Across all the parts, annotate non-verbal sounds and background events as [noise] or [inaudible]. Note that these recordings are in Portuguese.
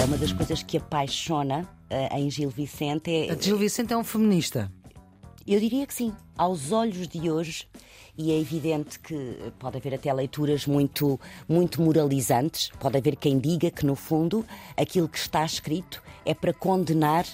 É uma das coisas que apaixona uh, em Gil Vicente. É, A Gil Vicente é um feminista. Eu diria que sim. Aos olhos de hoje, e é evidente que pode haver até leituras muito, muito moralizantes, pode haver quem diga que, no fundo, aquilo que está escrito é para condenar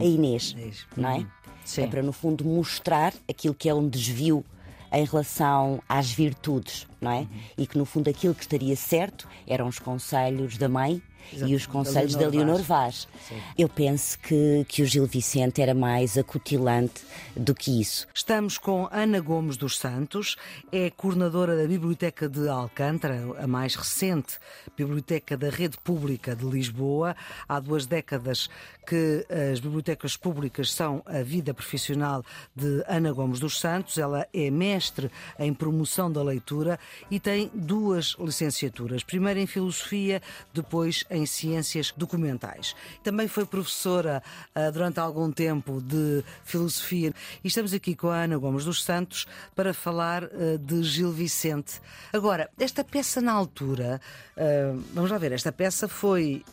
a Inês, Inês. não é? Uhum. Sim. É para, no fundo, mostrar aquilo que é um desvio em relação às virtudes, não é? E que, no fundo, aquilo que estaria certo eram os conselhos da mãe e os conselhos da Leonor Vaz. Eu penso que, que o Gil Vicente era mais acutilante do que isso. Estamos com Ana Gomes dos Santos, é coordenadora da Biblioteca de Alcântara, a mais recente biblioteca da Rede Pública de Lisboa. Há duas décadas que as bibliotecas públicas são a vida profissional de Ana Gomes dos Santos. Ela é mestre em promoção da leitura e tem duas licenciaturas. Primeiro em Filosofia, depois em Ciências Documentais. Também foi professora ah, durante algum tempo de Filosofia. E estamos aqui com a Ana Gomes dos Santos para falar ah, de Gil Vicente. Agora, esta peça na altura, ah, vamos lá ver, esta peça foi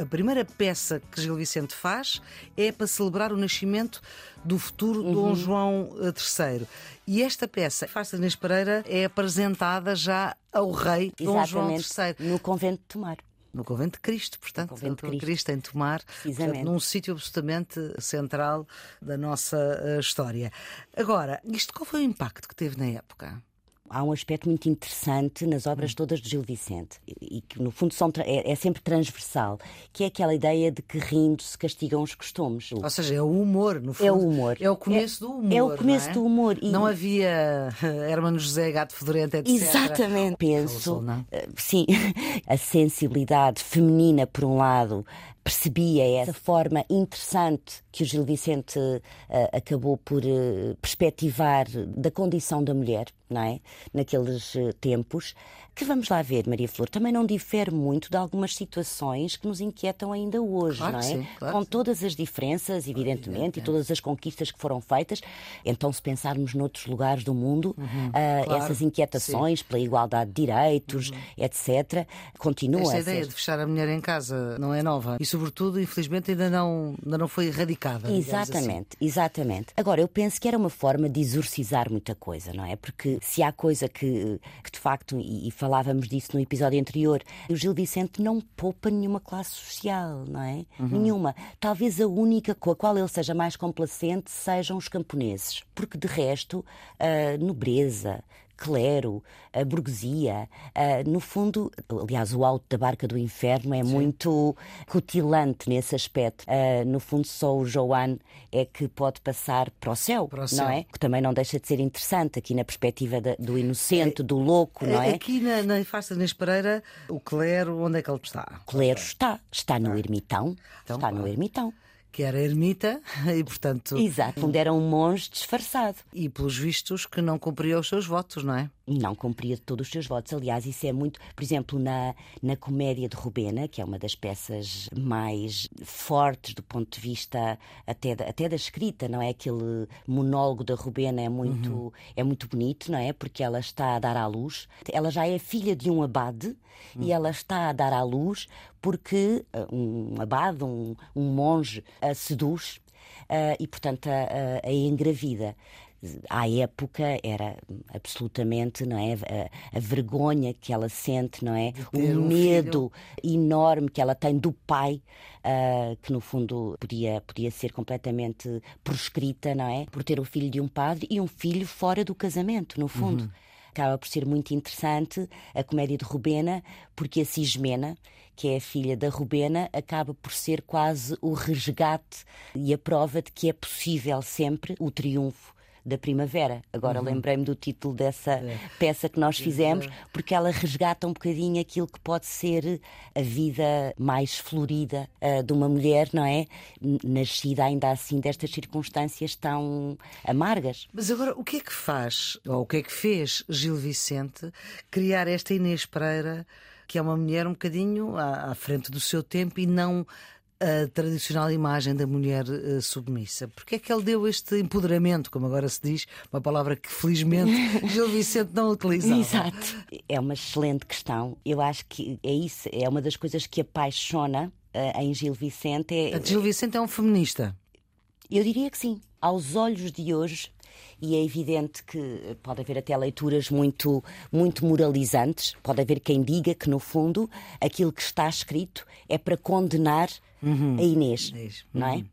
a primeira peça que Gil Vicente faz é para celebrar o nascimento do futuro Dom João III. E esta peça, Farsa Inês Pereira, é apresentada já ao rei Dom João Exatamente, III. no convento de Tomar. No Convento de Cristo, portanto, Convento de no Cristo. em Tomar, portanto, num sítio absolutamente central da nossa eh, história. Agora, isto qual foi o impacto que teve na época? Há um aspecto muito interessante nas obras Hum. todas de Gil Vicente e que, no fundo, são, é, é sempre transversal, que é aquela ideia de que rindo se castigam os costumes. Ou seja, é o humor, no fundo. É o humor. É o começo do humor. é o começo não é? do humor. E- Não havia [laughs] Hermano José, Gato Fedorento, etc. Exatamente. Penso, eh, sim, [laughs] a sensibilidade feminina, por um lado, percebia essa forma interessante que o Gil Vicente eh, acabou por eh, perspectivar da condição da mulher, não é? Naqueles eh, tempos. Que vamos lá ver, Maria Flor, também não difere muito de algumas situações que nos inquietam ainda hoje, Claro não é? sim, claro Com sim. todas as diferenças, evidentemente, e todas as conquistas que foram feitas. Então, se pensarmos noutros lugares do mundo, Uhum. claro, essas inquietações pela igualdade de direitos, etc., continuam Esta a ideia ser. de fechar a mulher em casa não é nova e, sobretudo, infelizmente, ainda não, ainda não foi erradicada. assim. Exatamente, exatamente. Agora, eu penso que era uma forma de exorcizar muita coisa, não é? Porque se há coisa que, que de facto, e, e falávamos disso no episódio anterior, o Gil Vicente não poupa nenhuma classe social, não é? Nenhuma. Talvez a única com a qual ele seja mais complacente sejam os camponeses. Porque, de resto, a nobreza, clero, a burguesia, ah, no fundo, aliás, o alto da barca do inferno é muito cutilante nesse aspecto. Ah, no fundo, só o Joan é que pode passar para o céu, Para o céu. não é? Que também não deixa de ser interessante aqui na perspectiva da- do inocente, do louco, não é? Aqui na, na Farsa de Inês Pereira, o clero, onde é que ele está? Clero está, está no ermitão, Então, está no ermitão. Que era ermita [laughs] e, portanto, Exato, onde era um monge disfarçado. e pelos vistos que não cumpria os seus votos, não é? não cumpria todos os seus votos. Aliás, isso é muito, por exemplo, na, na Comédia de Rubena, que é uma das peças mais fortes do ponto de vista até da, até da escrita, não é? Aquele monólogo da Rubena é muito, é muito bonito, não é? Porque ela está a dar à luz. Ela já é filha de um abade e ela está a dar à luz porque ah, um abade, um, um monge, a seduz ah, e, portanto, a, a, a engravida. À época era absolutamente não é a, a vergonha que ela sente não é? O um medo enorme que ela tem do pai ah, que no fundo podia podia ser completamente proscrita não é? Por ter o filho de um padre e um filho fora do casamento no fundo. Acaba por ser muito interessante a comédia de Rubena, porque a Cismena, que é a filha da Rubena, acaba por ser quase o resgate e a prova de que é possível sempre o triunfo da primavera. Agora lembrei-me do título dessa peça que nós fizemos, porque ela resgata um bocadinho aquilo que pode ser a vida mais florida ah, de uma mulher, não é? Nascida ainda assim destas circunstâncias tão amargas. Mas agora, o que é que faz, ou o que é que fez Gil Vicente criar esta Inês Pereira, que é uma mulher um bocadinho à, à frente do seu tempo e não a tradicional imagem da mulher uh, submissa? Porque é que ele deu este empoderamento, como agora se diz, uma palavra que felizmente [laughs] Gil Vicente não utilizava? Exato. É uma excelente questão. Eu acho que é isso, é uma das coisas que apaixona uh, em Gil Vicente. É... Gil Vicente é um feminista. Eu diria que sim. Aos olhos de hoje, e é evidente que pode haver até leituras muito, muito moralizantes. Pode haver quem diga que, no fundo, aquilo que está escrito é para condenar uhum. a Inês, uhum. não é? Uhum.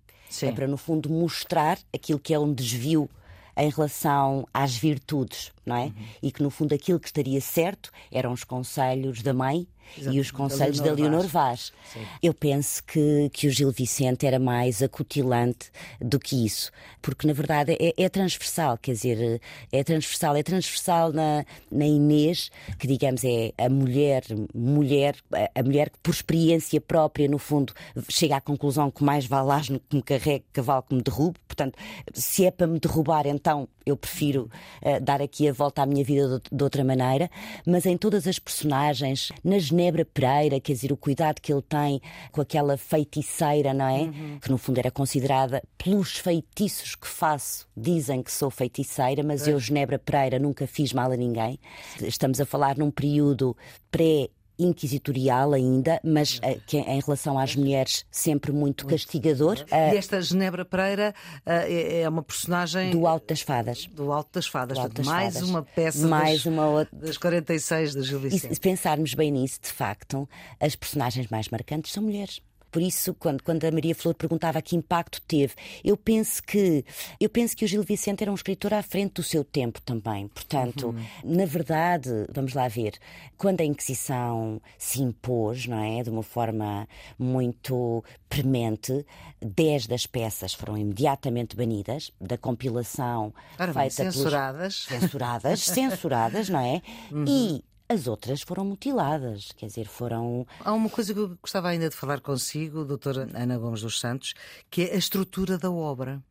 É para, no fundo, mostrar aquilo que é um desvio em relação às virtudes, não é? Uhum. E que no fundo aquilo que estaria certo eram os conselhos da mãe Exato. e os conselhos da Leonor Vaz. Vaz. Eu penso que, que o Gil Vicente era mais acutilante do que isso, porque na verdade é, é transversal, quer dizer, é transversal, é transversal na, na Inês, que digamos é a mulher, mulher, a mulher que por experiência própria, no fundo, chega à conclusão que mais vale asno que me carregue, cavalo que me derrube, portanto, se é para me derrubar, então eu prefiro uh, dar aqui a volta à minha vida de, de outra maneira, mas em todas as personagens, nas Genebra Pereira, quer dizer, o cuidado que ele tem com aquela feiticeira, não é? Uhum. Que no fundo era considerada pelos feitiços que faço, dizem que sou feiticeira, mas é. eu, Genebra Pereira, nunca fiz mal a ninguém. Estamos a falar num período pré inquisitorial ainda, mas uh, que em relação às mulheres sempre muito castigador. Uh, e esta Genebra Pereira uh, é, é, uma personagem do Alto das Fadas. Do Alto das Fadas, Alto das mais Fadas. uma peça mais das, uma outra... das 46 da Gil Vicente. E se pensarmos bem nisso, de facto, as personagens mais marcantes são mulheres. Por isso, quando, quando a Maria Flor perguntava que impacto teve, eu penso que eu penso que o Gil Vicente era um escritor à frente do seu tempo também. Portanto, uhum. na verdade, vamos lá ver, quando a Inquisição se impôs, não é, de uma forma muito premente, dez das peças foram imediatamente banidas da compilação Ora, feita censuradas, pelos... censuradas, censuradas, não é? [laughs] Uhum. E as outras foram mutiladas, quer dizer, foram. Há uma coisa que eu gostava ainda de falar consigo, doutora Ana Gomes dos Santos, que é a estrutura da obra.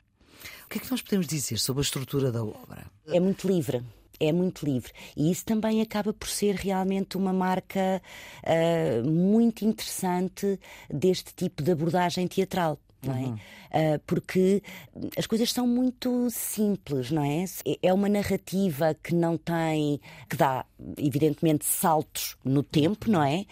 O que é que nós podemos dizer sobre a estrutura da obra? É muito livre é muito livre. E isso também acaba por ser realmente uma marca uh, muito interessante deste tipo de abordagem teatral não é? Uhum. Uh, porque as coisas são muito simples, não é? É uma narrativa que não tem, que dá, evidentemente, saltos no tempo, não é?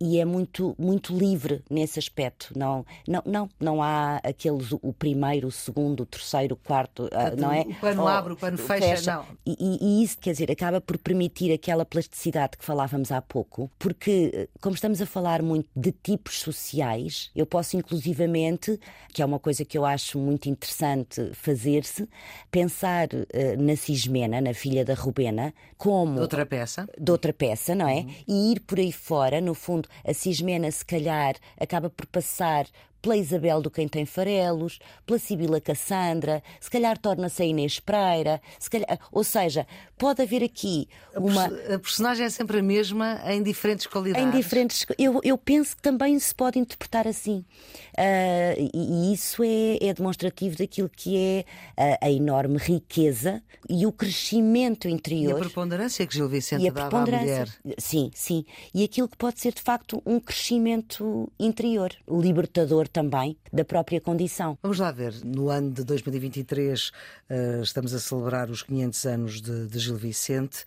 E é muito, muito livre nesse aspecto. Não, não, não, não há aqueles, o primeiro, o segundo, o terceiro, o quarto, uh, não é? O pano Ou, abre, o pano fecha, fecha. não. E, e, e isso, quer dizer, acaba por permitir aquela plasticidade que falávamos há pouco, porque, como estamos a falar muito de tipos sociais, eu posso inclusivamente que é uma coisa que eu acho muito interessante fazer-se, pensar uh, na Cismena, na filha da Rubena, como. De outra peça. De outra peça, não é? Uhum. E ir por aí fora, no fundo, a Cismena, se calhar, acaba por passar pela Isabel do Quem Tem Farelos, pela Sibila Cassandra, se calhar torna-se a Inês Pereira, se calhar, ou seja, pode haver aqui uma. A personagem é sempre a mesma em diferentes qualidades. Em diferentes. Eu, eu penso que também se pode interpretar assim. Uh, e, e, isso é, é, demonstrativo daquilo que é a, a, enorme riqueza e o crescimento interior. E a preponderância que Gil Vicente dava à mulher. Sim, sim. E aquilo que pode ser de facto um crescimento interior, libertador também da própria condição. Vamos lá ver, no ano de 2023 uh, eh, estamos a celebrar os 500 anos de, de Gil Vicente.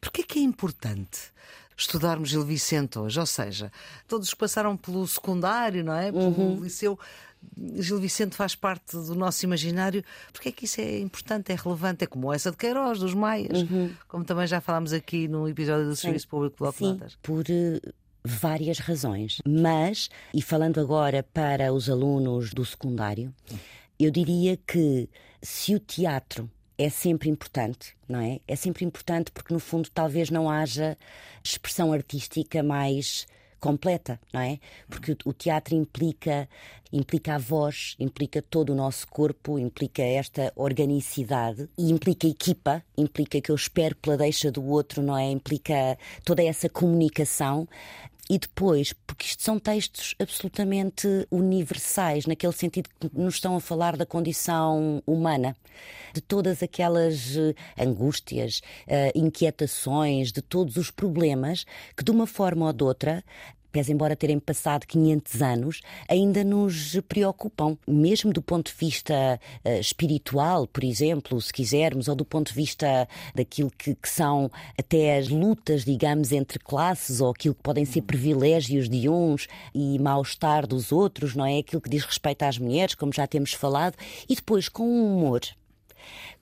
Porquê é que é importante estudarmos Gil Vicente hoje? Ou seja, todos que passaram pelo secundário, não é? Pelo uhum. liceu. Gil Vicente faz parte do nosso imaginário. Porque é que isso é importante, é relevante? É como essa de Queiroz, dos Maias, uhum. como também já falámos aqui no episódio do Serviço Público Bloco Sim, por uh, várias razões. Mas, e falando agora para os alunos do secundário, eu diria que se o teatro é sempre importante, não é? É sempre importante porque, no fundo, talvez não haja expressão artística mais completa, não é? Porque o teatro implica implica a voz, implica todo o nosso corpo, implica esta organicidade e implica equipa, implica que eu espero pela deixa do outro, não é? Implica toda essa comunicação e depois, porque isto são textos absolutamente universais, naquele sentido que nos estão a falar da condição humana, de todas aquelas eh, angústias, eh, inquietações, de todos os problemas que, de uma forma ou de outra, pese embora terem passado 500 anos, ainda nos preocupam, mesmo do ponto de vista uh, espiritual, por exemplo, se quisermos, ou do ponto de vista daquilo que, que, são até as lutas, digamos, entre classes, ou aquilo que podem ser privilégios de uns e mal-estar dos outros, não é? Aquilo que diz respeito às mulheres, como já temos falado, e depois com um humor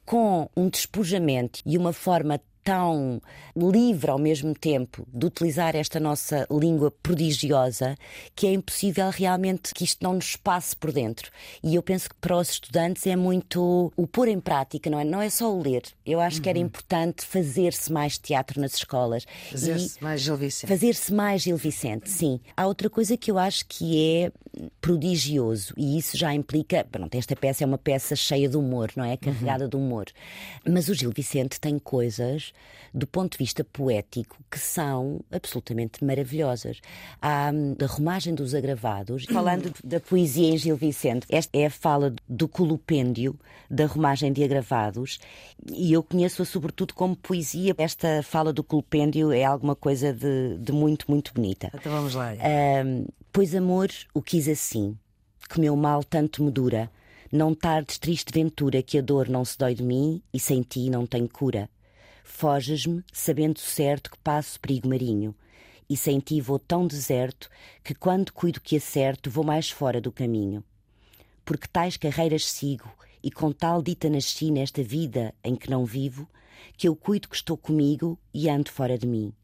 com um despojamento e uma forma tão livre ao mesmo tempo de utilizar esta nossa língua prodigiosa que é impossível realmente que isto não nos passe por dentro. E eu penso que para os estudantes é muito o pôr em prática, não é? Não é só o ler. Eu acho uhum. que era uhum. importante fazer-se mais teatro nas escolas. Fazer-se mais Gil Vicente. Fazer-se mais Gil Vicente, sim. Há outra coisa que eu acho que é prodigioso e isso já implica. Pronto, esta peça é uma peça cheia de humor, não é? Carregada uhum. de humor. Mas o Gil Vicente tem coisas do ponto de vista poético, que são absolutamente maravilhosas. Há hum, a romagem dos agravados, falando da poesia em Gil Vicente, esta é a fala do colupêndio da romagem de agravados, e eu conheço-a sobretudo como poesia. Esta fala do colupêndio é alguma coisa de, de muito, muito bonita. Então vamos lá. Um, pois amor o quis assim, que meu mal tanto me dura. Não tardes triste ventura que a dor não se dói de mim e sem ti não tenho cura. Foges-me, sabendo certo que passo perigo marinho, e sem ti vou tão deserto que, quando cuido que acerto, vou mais fora do caminho. Porque tais carreiras sigo, e com tal dita nasci nesta vida em que não vivo, que eu cuido que estou comigo e ando fora de mim.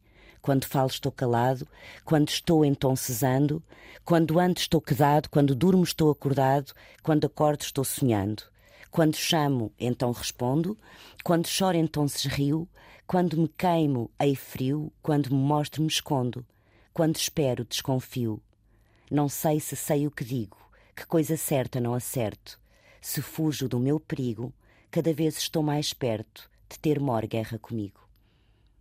Quando falo estou calado, quando estou então cesando, quando ando estou quedado, quando durmo estou acordado, quando acordo estou sonhando. Quando chamo, então respondo, quando choro, então se rio, quando me queimo, ei frio, quando me mostro, me escondo, quando espero, desconfio. Não sei se sei o que digo, que coisa certa não acerto. Se fujo do meu perigo, cada vez estou mais perto de ter mor guerra comigo.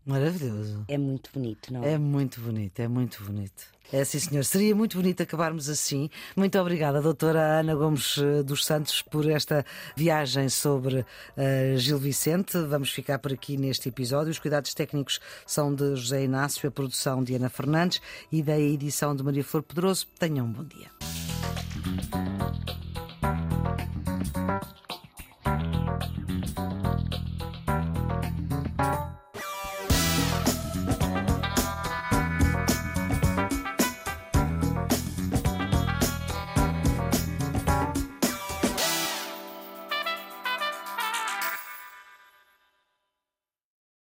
Maravilhoso. É muito bonito, não é? É muito bonito, é muito bonito. É sim, senhor. Seria muito bonito acabarmos assim. Muito obrigada, doutora Ana Gomes eh, dos Santos, por esta viagem sobre uh, Gil Vicente. Vamos ficar por aqui neste episódio. Os cuidados técnicos são de José Inácio, a produção de Ana Fernandes e da edição de Maria Flor Pedroso. Tenham um bom dia.